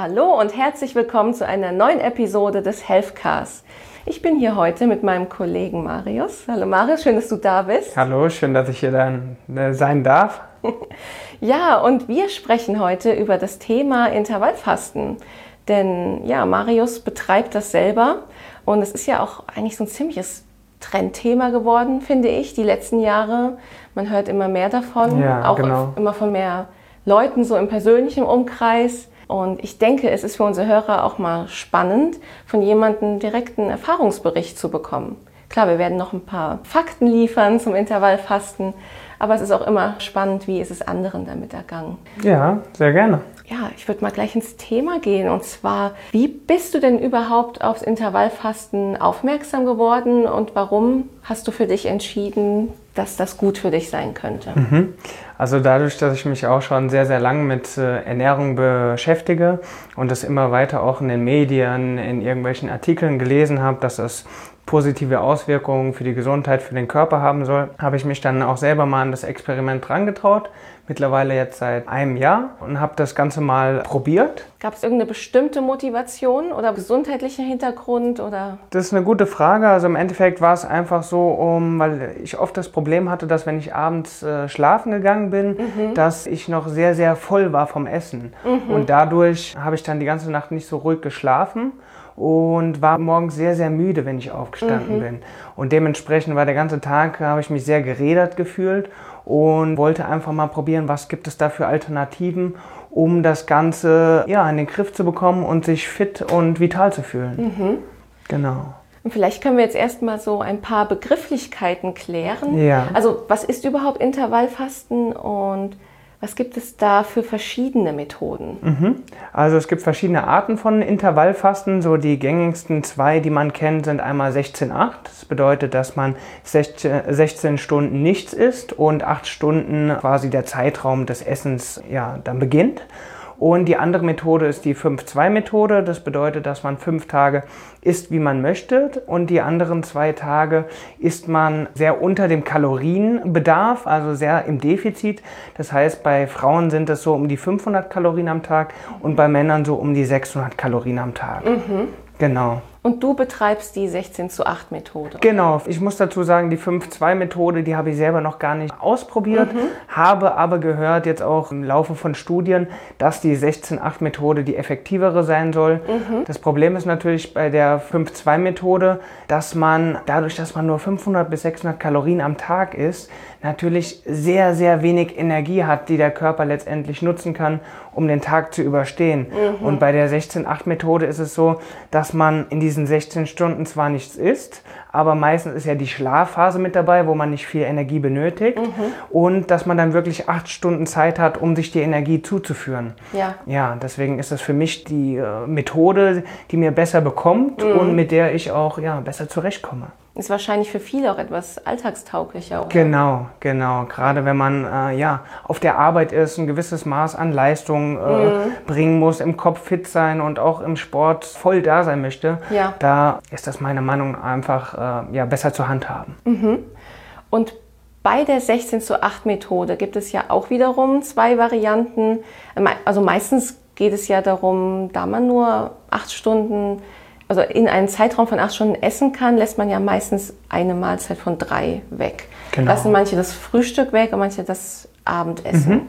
Hallo und herzlich willkommen zu einer neuen Episode des Healthcast. Ich bin hier heute mit meinem Kollegen Marius. Hallo Marius, schön, dass du da bist. Hallo, schön, dass ich hier dann äh, sein darf. ja, und wir sprechen heute über das Thema Intervallfasten. Denn ja, Marius betreibt das selber und es ist ja auch eigentlich so ein ziemliches Trendthema geworden, finde ich, die letzten Jahre. Man hört immer mehr davon, ja, auch genau. immer von mehr Leuten so im persönlichen Umkreis. Und ich denke, es ist für unsere Hörer auch mal spannend, von jemandem direkten Erfahrungsbericht zu bekommen. Klar, wir werden noch ein paar Fakten liefern zum Intervallfasten, aber es ist auch immer spannend, wie ist es anderen damit ergangen. Ja, sehr gerne. Ja, ich würde mal gleich ins Thema gehen. Und zwar, wie bist du denn überhaupt aufs Intervallfasten aufmerksam geworden und warum hast du für dich entschieden, dass das gut für dich sein könnte? Mhm. Also dadurch, dass ich mich auch schon sehr, sehr lange mit äh, Ernährung beschäftige und das immer weiter auch in den Medien, in irgendwelchen Artikeln gelesen habe, dass es positive Auswirkungen für die Gesundheit, für den Körper haben soll, habe ich mich dann auch selber mal an das Experiment rangetraut. Mittlerweile jetzt seit einem Jahr und habe das Ganze mal probiert. Gab es irgendeine bestimmte Motivation oder gesundheitlichen Hintergrund oder? Das ist eine gute Frage. Also im Endeffekt war es einfach so, um, weil ich oft das Problem hatte, dass wenn ich abends äh, schlafen gegangen bin, mhm. dass ich noch sehr, sehr voll war vom Essen. Mhm. Und dadurch habe ich dann die ganze Nacht nicht so ruhig geschlafen und war morgens sehr, sehr müde, wenn ich aufgestanden mhm. bin. Und dementsprechend war der ganze Tag, habe ich mich sehr gerädert gefühlt und wollte einfach mal probieren, was gibt es da für Alternativen, um das Ganze ja, in den Griff zu bekommen und sich fit und vital zu fühlen. Mhm. Genau. Und vielleicht können wir jetzt erstmal so ein paar Begrifflichkeiten klären. Ja. Also, was ist überhaupt Intervallfasten und was gibt es da für verschiedene Methoden? Mhm. Also es gibt verschiedene Arten von Intervallfasten. So die gängigsten zwei, die man kennt, sind einmal 16-8. Das bedeutet, dass man 16 Stunden nichts isst und 8 Stunden quasi der Zeitraum des Essens ja, dann beginnt. Und die andere Methode ist die 5-2-Methode. Das bedeutet, dass man fünf Tage isst, wie man möchte. Und die anderen zwei Tage isst man sehr unter dem Kalorienbedarf, also sehr im Defizit. Das heißt, bei Frauen sind es so um die 500 Kalorien am Tag und bei Männern so um die 600 Kalorien am Tag. Mhm. Genau. Und du betreibst die 16 zu 8 Methode. Genau. Ich muss dazu sagen, die 5-2 Methode, die habe ich selber noch gar nicht ausprobiert, mhm. habe aber gehört jetzt auch im Laufe von Studien, dass die 16-8 Methode die effektivere sein soll. Mhm. Das Problem ist natürlich bei der 5-2 Methode, dass man dadurch, dass man nur 500 bis 600 Kalorien am Tag isst, natürlich sehr, sehr wenig Energie hat, die der Körper letztendlich nutzen kann, um den Tag zu überstehen. Mhm. Und bei der 16-8-Methode ist es so, dass man in diesen 16 Stunden zwar nichts isst, aber meistens ist ja die Schlafphase mit dabei, wo man nicht viel Energie benötigt mhm. und dass man dann wirklich acht Stunden Zeit hat, um sich die Energie zuzuführen. Ja. Ja, deswegen ist das für mich die äh, Methode, die mir besser bekommt mhm. und mit der ich auch ja, besser zurechtkomme. Ist wahrscheinlich für viele auch etwas alltagstauglicher. Oder? Genau, genau. Gerade wenn man äh, ja, auf der Arbeit ist, ein gewisses Maß an Leistung äh, mhm. bringen muss, im Kopf fit sein und auch im Sport voll da sein möchte, ja. da ist das meiner Meinung nach einfach äh, ja, besser zu handhaben. Mhm. Und bei der 16 zu 8 Methode gibt es ja auch wiederum zwei Varianten. Also meistens geht es ja darum, da man nur acht Stunden also in einem Zeitraum von acht Stunden essen kann, lässt man ja meistens eine Mahlzeit von drei weg. Genau. Lassen manche das Frühstück weg und manche das Abendessen. Mhm.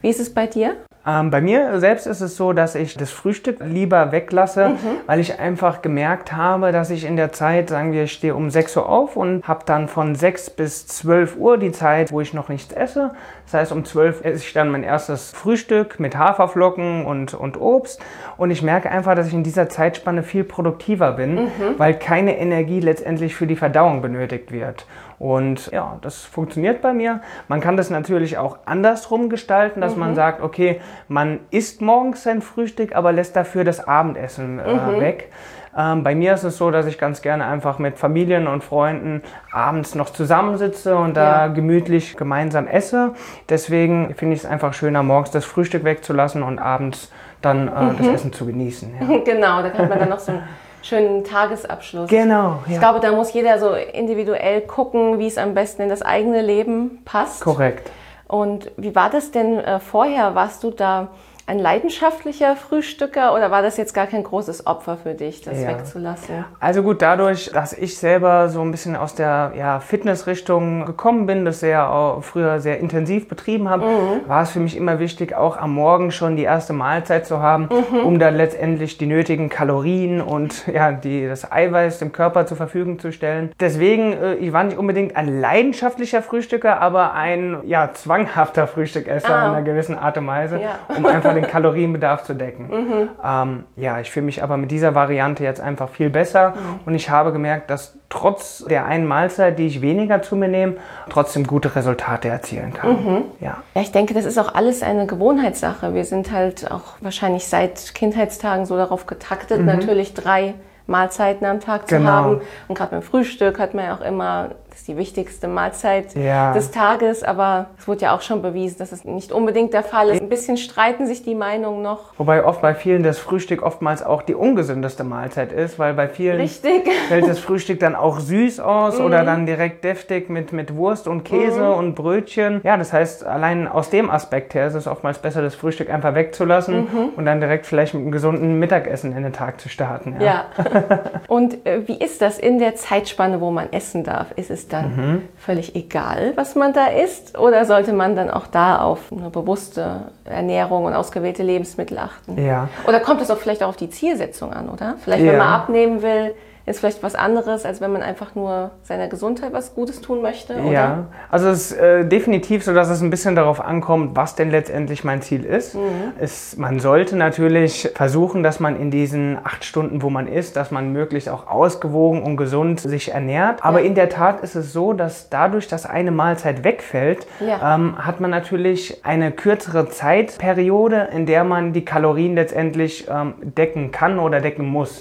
Wie ist es bei dir? Ähm, bei mir selbst ist es so, dass ich das Frühstück lieber weglasse, mhm. weil ich einfach gemerkt habe, dass ich in der Zeit, sagen wir, ich stehe um 6 Uhr auf und habe dann von 6 bis 12 Uhr die Zeit, wo ich noch nichts esse. Das heißt, um 12 esse ich dann mein erstes Frühstück mit Haferflocken und, und Obst. Und ich merke einfach, dass ich in dieser Zeitspanne viel produktiver bin, mhm. weil keine Energie letztendlich für die Verdauung benötigt wird. Und ja, das funktioniert bei mir. Man kann das natürlich auch andersrum gestalten, dass mhm. man sagt, okay, man isst morgens sein Frühstück, aber lässt dafür das Abendessen äh, mhm. weg. Ähm, bei mir ist es so, dass ich ganz gerne einfach mit Familien und Freunden abends noch zusammensitze und da ja. gemütlich gemeinsam esse. Deswegen finde ich es einfach schöner, morgens das Frühstück wegzulassen und abends dann äh, mhm. das Essen zu genießen. Ja. genau, da kann man dann noch so ein schönen Tagesabschluss. Genau. Ja. Ich glaube, da muss jeder so individuell gucken, wie es am besten in das eigene Leben passt. Korrekt. Und wie war das denn äh, vorher? Warst du da ein leidenschaftlicher Frühstücker oder war das jetzt gar kein großes Opfer für dich, das Ja. wegzulassen? Also gut, dadurch, dass ich selber so ein bisschen aus der ja, Fitnessrichtung gekommen bin, das sehr auch früher sehr intensiv betrieben habe, war es für mich immer wichtig, auch am Morgen schon die erste Mahlzeit zu haben, um dann letztendlich die nötigen Kalorien und ja, die, das Eiweiß dem Körper zur Verfügung zu stellen. Deswegen, äh, ich war nicht unbedingt ein leidenschaftlicher Frühstücker, aber ein ja, zwanghafter Frühstückesser Ah. in einer gewissen Art und Weise, Ja. um einfach den Kalorienbedarf zu decken. Ähm, ja, ich fühle mich aber mit dieser Variante jetzt einfach viel besser und ich habe gemerkt, dass trotz der einen Mahlzeit, die ich weniger zu mir nehme, trotzdem gute Resultate erzielen kann. Ja. Ja, ich denke, das ist auch alles eine Gewohnheitssache. Wir sind halt auch wahrscheinlich seit Kindheitstagen so darauf getaktet, natürlich drei Mahlzeiten am Tag zu Genau. haben. Und gerade beim Frühstück hat man ja auch immer, das ist die wichtigste Mahlzeit Ja. des Tages. Aber es wurde ja auch schon bewiesen, dass es nicht unbedingt der Fall ist. Ein bisschen streiten sich die Meinungen noch. Wobei oft bei vielen das Frühstück oftmals auch die ungesündeste Mahlzeit ist, weil bei vielen Richtig. fällt das Frühstück dann auch süß aus oder dann direkt deftig mit, mit Wurst und Käse und Brötchen. Ja, das heißt, allein aus dem Aspekt her ist es oftmals besser, das Frühstück einfach wegzulassen und dann direkt vielleicht mit einem gesunden Mittagessen in den Tag zu starten. Ja. Und äh, wie ist das in der Zeitspanne, wo man essen darf? Ist es dann Mhm. völlig egal, was man da isst? Oder sollte man dann auch da auf eine bewusste Ernährung und ausgewählte Lebensmittel achten? Ja. Oder kommt es auch vielleicht auch auf die Zielsetzung an, oder? Vielleicht, wenn Ja. man abnehmen will, ist vielleicht was anderes, als wenn man einfach nur seiner Gesundheit was Gutes tun möchte, oder? Ja, also es ist äh, definitiv so, dass es ein bisschen darauf ankommt, was denn letztendlich mein Ziel ist. Mhm. Es, man sollte natürlich versuchen, dass man in diesen acht Stunden, wo man ist, dass man möglichst auch ausgewogen und gesund sich ernährt. Aber Ja. in der Tat ist es so, dass dadurch, dass eine Mahlzeit wegfällt, Ja. ähm, hat man natürlich eine kürzere Zeitperiode, in der man die Kalorien letztendlich ähm, decken kann oder decken muss.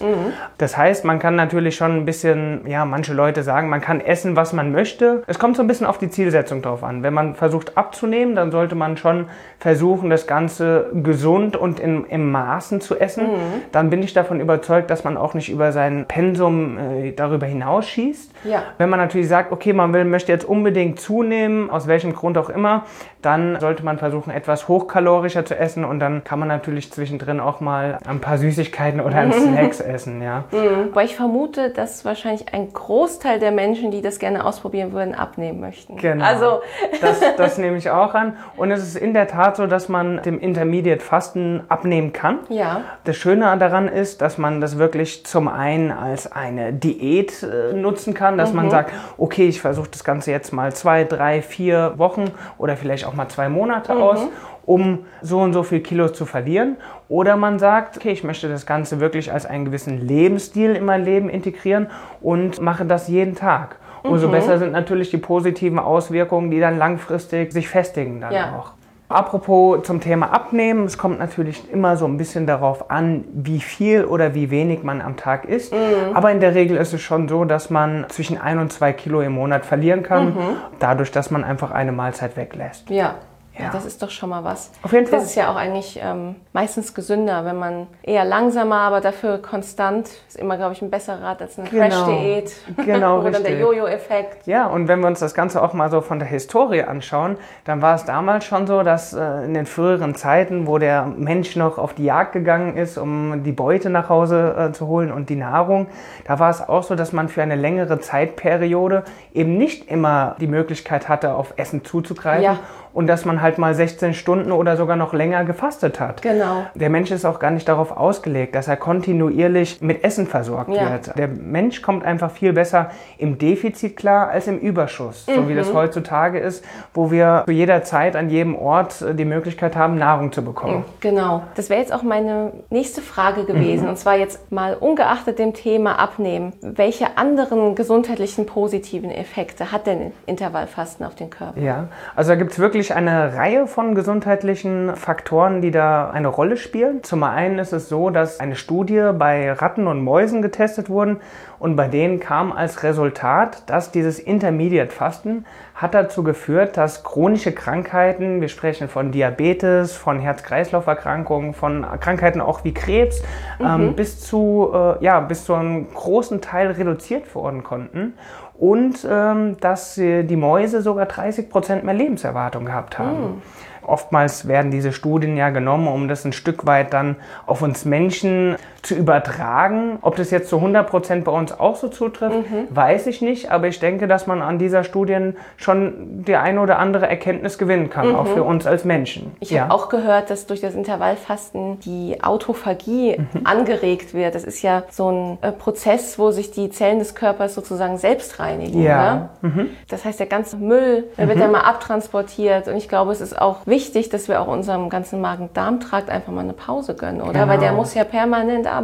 Das heißt, man kann natürlich schon ein bisschen, ja, manche Leute sagen, man kann essen, was man möchte. Es kommt so ein bisschen auf die Zielsetzung drauf an. Wenn man versucht abzunehmen, dann sollte man schon versuchen, das Ganze gesund und in, im Maßen zu essen. Dann bin ich davon überzeugt, dass man auch nicht über sein Pensum äh, darüber hinausschießt. Ja. Wenn man natürlich sagt, okay, man will, möchte jetzt unbedingt zunehmen, aus welchem Grund auch immer, dann sollte man versuchen, etwas hochkalorischer zu essen und dann kann man natürlich zwischendrin auch mal ein paar Süßigkeiten oder ein Snacks essen, ja. Aber ich vermute, dass wahrscheinlich ein Großteil der Menschen, die das gerne ausprobieren würden, abnehmen möchten. Genau. Also, Das, das nehme ich auch an. Und es ist in der Tat so, dass man dem Intermediate Fasten abnehmen kann. ja. Das Schöne daran ist, dass man das wirklich zum einen als eine Diät äh, nutzen kann, dass man sagt, okay, ich versuche das Ganze jetzt mal zwei, drei, vier Wochen oder vielleicht auch mal zwei Monate aus, um so und so viel Kilos zu verlieren. Oder man sagt, okay, ich möchte das Ganze wirklich als einen gewissen Lebensstil in mein Leben integrieren und mache das jeden Tag. Umso besser sind natürlich die positiven Auswirkungen, die dann langfristig sich festigen dann Ja. auch. Apropos zum Thema Abnehmen, es kommt natürlich immer so ein bisschen darauf an, wie viel oder wie wenig man am Tag isst. Aber in der Regel ist es schon so, dass man zwischen ein und zwei Kilo im Monat verlieren kann, dadurch, dass man einfach eine Mahlzeit weglässt. Ja. Ja. Das ist doch schon mal was. Auf jeden Fall. Das ist ja auch eigentlich ähm, meistens gesünder, wenn man eher langsamer, aber dafür konstant, ist immer, glaube ich, ein besserer Rat als eine Genau. Crash-Diät. Genau, Oder der richtig. Jojo-Effekt. Ja, und wenn wir uns das Ganze auch mal so von der Historie anschauen, dann war es damals schon so, dass äh, in den früheren Zeiten, wo der Mensch noch auf die Jagd gegangen ist, um die Beute nach Hause äh, zu holen und die Nahrung, da war es auch so, dass man für eine längere Zeitperiode eben nicht immer die Möglichkeit hatte, auf Essen zuzugreifen. Ja. Und dass man halt mal 16 Stunden oder sogar noch länger gefastet hat. Genau. Der Mensch ist auch gar nicht darauf ausgelegt, dass er kontinuierlich mit Essen versorgt Ja. wird. Der Mensch kommt einfach viel besser im Defizit klar als im Überschuss, so wie Mhm. das heutzutage ist, wo wir zu jeder Zeit an jedem Ort äh, die Möglichkeit haben, Nahrung zu bekommen. Genau. Das wäre jetzt auch meine nächste Frage gewesen. Mhm. Und zwar jetzt mal ungeachtet dem Thema Abnehmen. Welche anderen gesundheitlichen positiven Effekte hat denn Intervallfasten auf den Körper? Ja, also da gibt es wirklich eine Reihe von gesundheitlichen Faktoren, die da eine Rolle spielen. Zum einen ist es so, dass eine Studie bei Ratten und Mäusen getestet wurden und bei denen kam als Resultat, dass dieses Intermediate Fasten hat dazu geführt, dass chronische Krankheiten, wir sprechen von Diabetes, von Herz-Kreislauf-Erkrankungen, von Krankheiten auch wie Krebs, ähm, bis zu äh, ja bis zu einem großen Teil reduziert werden konnten und ähm, dass äh, die Mäuse sogar 30 Prozent mehr Lebenserwartung gehabt haben. oftmals werden diese Studien ja genommen, um das ein Stück weit dann auf uns Menschen zu übertragen. Ob das jetzt zu 100 Prozent bei uns auch so zutrifft, mhm. weiß ich nicht. Aber ich denke, dass man an dieser Studien schon die eine oder andere Erkenntnis gewinnen kann, mhm. auch für uns als Menschen. Ich ja. habe auch gehört, dass durch das Intervallfasten die Autophagie mhm. angeregt wird. Das ist ja so ein äh, Prozess, wo sich die Zellen des Körpers sozusagen selbst reinigen. Ja. Mhm. Das heißt, der ganze Müll der wird ja mhm. mal abtransportiert. Und ich glaube, es ist auch wichtig, dass wir auch unserem ganzen Magen-Darm-Trakt einfach mal eine Pause gönnen, oder? Genau. Weil der muss ja permanent arbeiten.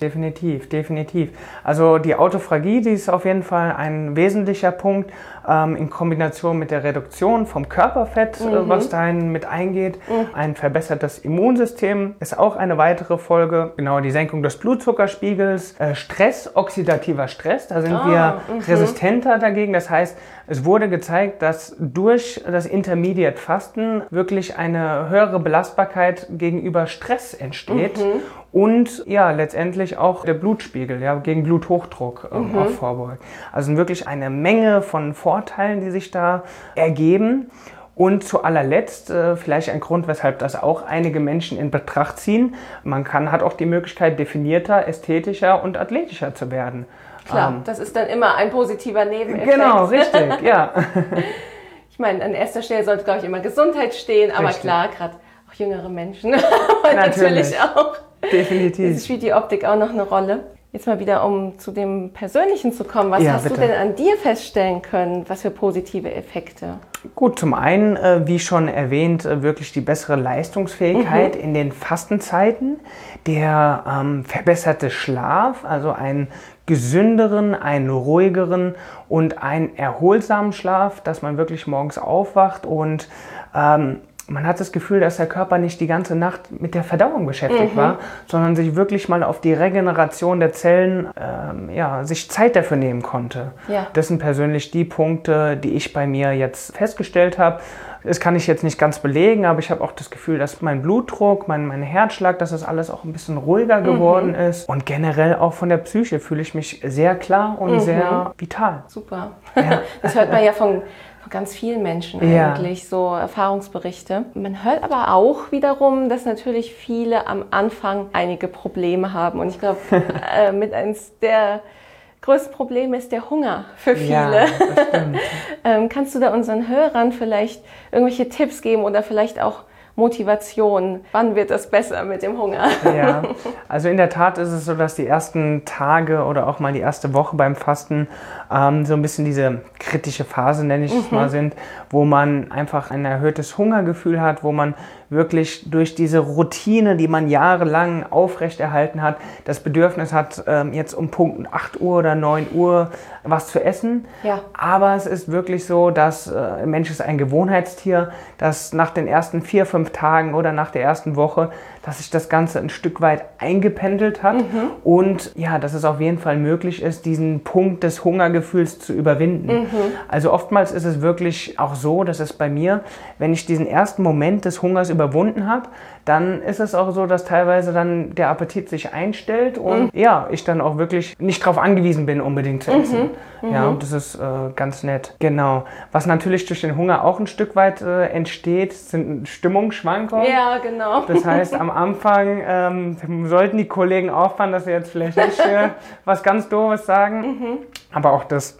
Definitiv, definitiv. Also die Autophagie, die ist auf jeden Fall ein wesentlicher Punkt ähm, in Kombination mit der Reduktion vom Körperfett, äh, mhm. äh, was dahin mit eingeht. Mhm. Ein verbessertes Immunsystem ist auch eine weitere Folge. Genau, die Senkung des Blutzuckerspiegels, äh, Stress, oxidativer Stress, da sind ah, wir mhm. resistenter dagegen. Das heißt, es wurde gezeigt, dass durch das Intermediate Fasten wirklich eine höhere Belastbarkeit gegenüber Stress entsteht mhm. und ja, letztendlich auch der Blutspiegel ja, gegen Bluthochdruck ähm, mhm. auch vorbeugt. Also wirklich eine Menge von Vorteilen, die sich da ergeben. Und zu allerletzt, äh, vielleicht ein Grund, weshalb das auch einige Menschen in Betracht ziehen, man kann, hat auch die Möglichkeit, definierter, ästhetischer und athletischer zu werden. Klar, ähm, das ist dann immer ein positiver Nebeneffekt. Genau, richtig, ja. ich meine, an erster Stelle sollte, glaube ich, immer Gesundheit stehen, aber richtig. klar, gerade auch jüngere Menschen natürlich auch. Definitiv. Das spielt die Optik auch noch eine Rolle. Jetzt mal wieder, um zu dem Persönlichen zu kommen. Was ja, hast bitte. du denn an dir feststellen können? Was für positive Effekte? Gut, zum einen, äh, wie schon erwähnt, äh, wirklich die bessere Leistungsfähigkeit mhm. in den Fastenzeiten, der ähm, verbesserte Schlaf, also einen gesünderen, einen ruhigeren und einen erholsamen Schlaf, dass man wirklich morgens aufwacht und ähm, man hat das Gefühl, dass der Körper nicht die ganze Nacht mit der Verdauung beschäftigt mhm. war, sondern sich wirklich mal auf die Regeneration der Zellen, ähm, ja, sich Zeit dafür nehmen konnte. Ja. Das sind persönlich die Punkte, die ich bei mir jetzt festgestellt habe. Das kann ich jetzt nicht ganz belegen, aber ich habe auch das Gefühl, dass mein Blutdruck, mein, mein Herzschlag, dass das alles auch ein bisschen ruhiger mhm. geworden mhm. ist. Und generell auch von der Psyche fühle ich mich sehr klar und mhm. sehr vital. Super. Ja. Das hört man ja von ganz vielen Menschen eigentlich, ja. so Erfahrungsberichte. Man hört aber auch wiederum, dass natürlich viele am Anfang einige Probleme haben. Und ich glaube, äh, mit eins der größten Probleme ist der Hunger für viele. Ja, ähm, kannst du da unseren Hörern vielleicht irgendwelche Tipps geben oder vielleicht auch Motivation? Wann wird es besser mit dem Hunger? Ja, also in der Tat ist es so, dass die ersten Tage oder auch mal die erste Woche beim Fasten ähm, so ein bisschen diese kritische Phase, nenne ich es mhm. mal, sind, wo man einfach ein erhöhtes Hungergefühl hat, wo man wirklich durch diese Routine, die man jahrelang aufrechterhalten hat, das Bedürfnis hat, ähm, jetzt um Punkt 8 Uhr oder 9 Uhr was zu essen. Ja. Aber es ist wirklich so, dass äh, Mensch ist ein Gewohnheitstier, dass nach den ersten vier, fünf Tagen oder nach der ersten Woche dass sich das Ganze ein Stück weit eingependelt hat mhm. und ja, dass es auf jeden Fall möglich ist, diesen Punkt des Hungergefühls zu überwinden. Mhm. Also oftmals ist es wirklich auch so, dass es bei mir, wenn ich diesen ersten Moment des Hungers überwunden habe, dann ist es auch so, dass teilweise dann der Appetit sich einstellt und mhm. ja, ich dann auch wirklich nicht darauf angewiesen bin, unbedingt zu essen. Mhm. Ja, und das ist äh, ganz nett. Genau. Was natürlich durch den Hunger auch ein Stück weit äh, entsteht, sind Stimmungsschwankungen. Ja, genau. Das heißt, am Anfang ähm, sollten die Kollegen aufpassen, dass sie jetzt vielleicht nicht was ganz Doofes sagen. Mhm. Aber auch das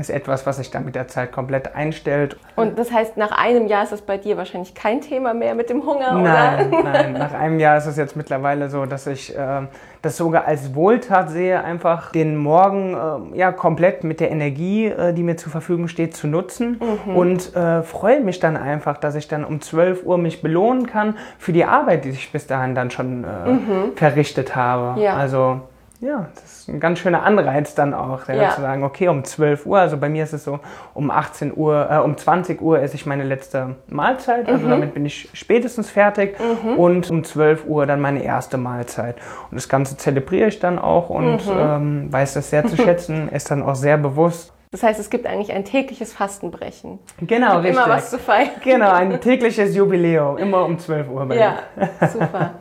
ist etwas, was sich dann mit der Zeit komplett einstellt. Und das heißt, nach einem Jahr ist das bei dir wahrscheinlich kein Thema mehr mit dem Hunger, nein, oder? Nein, nach einem Jahr ist es jetzt mittlerweile so, dass ich äh, das sogar als Wohltat sehe, einfach den Morgen äh, ja komplett mit der Energie, äh, die mir zur Verfügung steht, zu nutzen mhm. und äh, freue mich dann einfach, dass ich dann um 12 Uhr mich belohnen kann für die Arbeit, die ich bis dahin dann schon äh, mhm. verrichtet habe. Ja. Also ja, das ist ein ganz schöner Anreiz dann auch, ja. zu sagen, okay, um 12 Uhr, also bei mir ist es so, um 18 Uhr, äh, um 20 Uhr esse ich meine letzte Mahlzeit, also mhm. damit bin ich spätestens fertig mhm. und um 12 Uhr dann meine erste Mahlzeit. Und das Ganze zelebriere ich dann auch und mhm. ähm, weiß das sehr zu schätzen, ist dann auch sehr bewusst. Das heißt, es gibt eigentlich ein tägliches Fastenbrechen. Genau, richtig. Immer was zu feiern. Genau, ein tägliches Jubiläum, immer um 12 Uhr. Bei ja, super.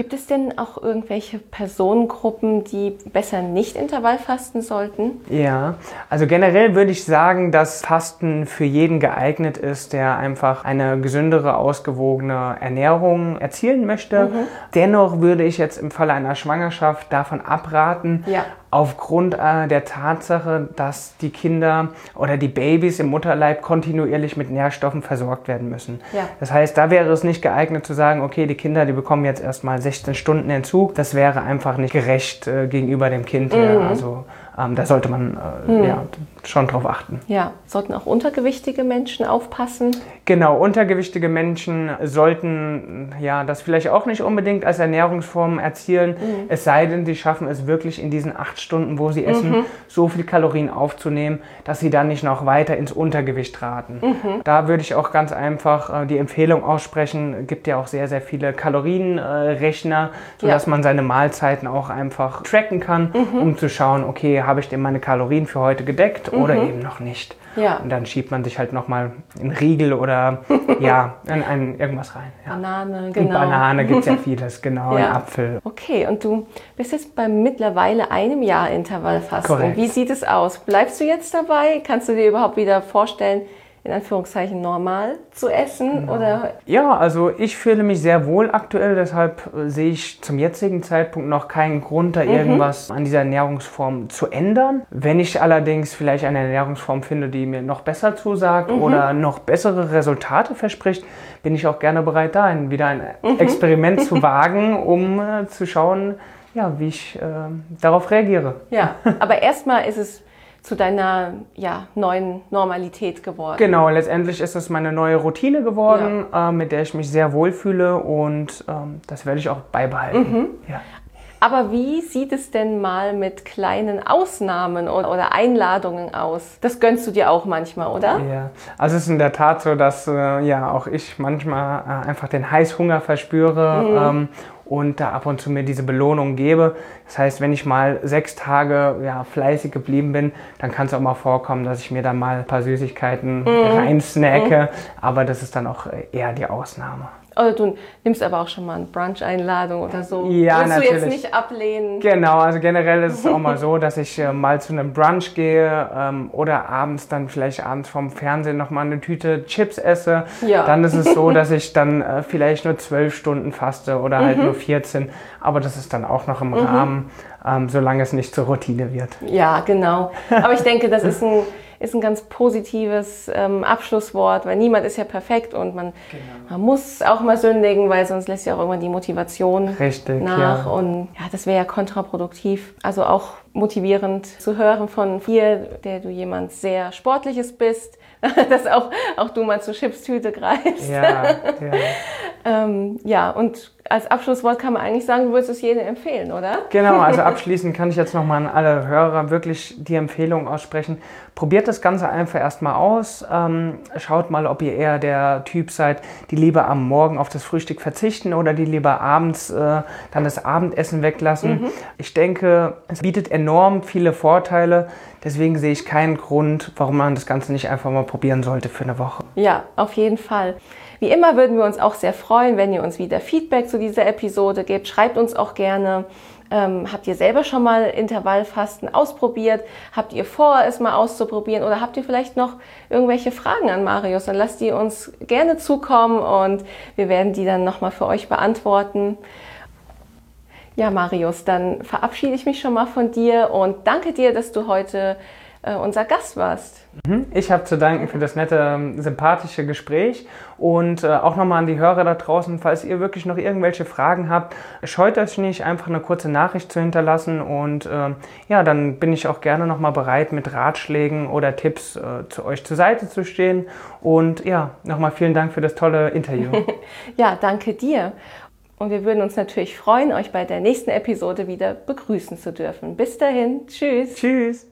Gibt es denn auch irgendwelche Personengruppen, die besser nicht Intervallfasten sollten? Ja, also generell würde ich sagen, dass Fasten für jeden geeignet ist, der einfach eine gesündere, ausgewogene Ernährung erzielen möchte. Mhm. Dennoch würde ich jetzt im Falle einer Schwangerschaft davon abraten, ja aufgrund äh, der Tatsache, dass die Kinder oder die Babys im Mutterleib kontinuierlich mit Nährstoffen versorgt werden müssen. Ja. Das heißt, da wäre es nicht geeignet zu sagen, okay, die Kinder, die bekommen jetzt erstmal 16 Stunden Entzug. Das wäre einfach nicht gerecht äh, gegenüber dem Kind. Mhm. Also ähm, da sollte man äh, mhm. ja, schon drauf achten. Ja, sollten auch untergewichtige Menschen aufpassen? Genau, untergewichtige Menschen sollten ja das vielleicht auch nicht unbedingt als Ernährungsform erzielen, mhm. es sei denn, sie schaffen es wirklich in diesen acht Stunden, wo sie essen, mhm. so viel Kalorien aufzunehmen, dass sie dann nicht noch weiter ins Untergewicht raten. Mhm. Da würde ich auch ganz einfach äh, die Empfehlung aussprechen, gibt ja auch sehr, sehr viele Kalorienrechner, äh, sodass ja. man seine Mahlzeiten auch einfach tracken kann, mhm. um zu schauen, okay, habe ich denn meine Kalorien für heute gedeckt oder mhm. eben noch nicht? Ja. Und dann schiebt man sich halt nochmal einen Riegel oder ja, in, in irgendwas rein. Ja. Banane, genau. In Banane gibt es ja vieles, genau, ja. Apfel. Okay, und du bist jetzt bei mittlerweile einem Jahr Intervallfasten. Korrekt. Wie sieht es aus? Bleibst du jetzt dabei? Kannst du dir überhaupt wieder vorstellen, in Anführungszeichen normal zu essen? Genau. Oder? Ja, also ich fühle mich sehr wohl aktuell, deshalb äh, sehe ich zum jetzigen Zeitpunkt noch keinen Grund, da mhm. irgendwas an dieser Ernährungsform zu ändern. Wenn ich allerdings vielleicht eine Ernährungsform finde, die mir noch besser zusagt mhm. oder noch bessere Resultate verspricht, bin ich auch gerne bereit, da wieder ein mhm. Experiment zu wagen, um äh, zu schauen, ja, wie ich äh, darauf reagiere. Ja, aber erstmal ist es zu deiner ja, neuen Normalität geworden. Genau, letztendlich ist es meine neue Routine geworden, ja. äh, mit der ich mich sehr wohlfühle und ähm, das werde ich auch beibehalten. Mhm. Ja. Aber wie sieht es denn mal mit kleinen Ausnahmen oder Einladungen aus? Das gönnst du dir auch manchmal, oder? Ja, also es ist in der Tat so, dass äh, ja auch ich manchmal äh, einfach den Heißhunger verspüre mhm. ähm, und da ab und zu mir diese Belohnung gebe. Das heißt, wenn ich mal sechs Tage ja, fleißig geblieben bin, dann kann es auch mal vorkommen, dass ich mir dann mal ein paar Süßigkeiten mhm. reinsnacke, mhm. aber das ist dann auch eher die Ausnahme. Oder du nimmst aber auch schon mal eine Brunch-Einladung oder so. Ja, Willst natürlich. du jetzt nicht ablehnen? Genau, also generell ist es auch mal so, dass ich äh, mal zu einem Brunch gehe ähm, oder abends dann vielleicht abends vom Fernsehen nochmal eine Tüte Chips esse. Ja. Dann ist es so, dass ich dann äh, vielleicht nur zwölf Stunden faste oder halt mhm. nur 14. Aber das ist dann auch noch im mhm. Rahmen, ähm, solange es nicht zur Routine wird. Ja, genau. Aber ich denke, das ist ein ist ein ganz positives ähm, Abschlusswort, weil niemand ist ja perfekt und man, genau. man muss auch mal sündigen, weil sonst lässt ja auch irgendwann die Motivation Richtig, nach. Ja. Und ja, das wäre ja kontraproduktiv. Also auch motivierend zu hören von dir, der du jemand sehr Sportliches bist, dass auch, auch du mal zur Chipstüte greifst. Ja, ja. ähm, ja, und als Abschlusswort kann man eigentlich sagen, du würdest es jedem empfehlen, oder? Genau, also abschließend kann ich jetzt nochmal an alle Hörer wirklich die Empfehlung aussprechen. Probiert das Ganze einfach erstmal aus. Ähm, schaut mal, ob ihr eher der Typ seid, die lieber am Morgen auf das Frühstück verzichten oder die lieber abends äh, dann das Abendessen weglassen. Mhm. Ich denke, es bietet enorm viele Vorteile. Deswegen sehe ich keinen Grund, warum man das Ganze nicht einfach mal probieren sollte für eine Woche. Ja, auf jeden Fall. Wie immer würden wir uns auch sehr freuen, wenn ihr uns wieder Feedback zu dieser Episode gebt. Schreibt uns auch gerne. Ähm, habt ihr selber schon mal Intervallfasten ausprobiert? Habt ihr vor, es mal auszuprobieren? Oder habt ihr vielleicht noch irgendwelche Fragen an Marius? Dann lasst die uns gerne zukommen und wir werden die dann nochmal für euch beantworten. Ja, Marius, dann verabschiede ich mich schon mal von dir und danke dir, dass du heute äh, unser Gast warst. Mhm. Ich habe zu danken für das nette, ähm, sympathische Gespräch und äh, auch nochmal an die Hörer da draußen, falls ihr wirklich noch irgendwelche Fragen habt, scheut euch nicht, einfach eine kurze Nachricht zu hinterlassen und äh, ja, dann bin ich auch gerne nochmal bereit, mit Ratschlägen oder Tipps äh, zu euch zur Seite zu stehen und ja, nochmal vielen Dank für das tolle Interview. ja, danke dir. Und wir würden uns natürlich freuen, euch bei der nächsten Episode wieder begrüßen zu dürfen. Bis dahin, tschüss. Tschüss.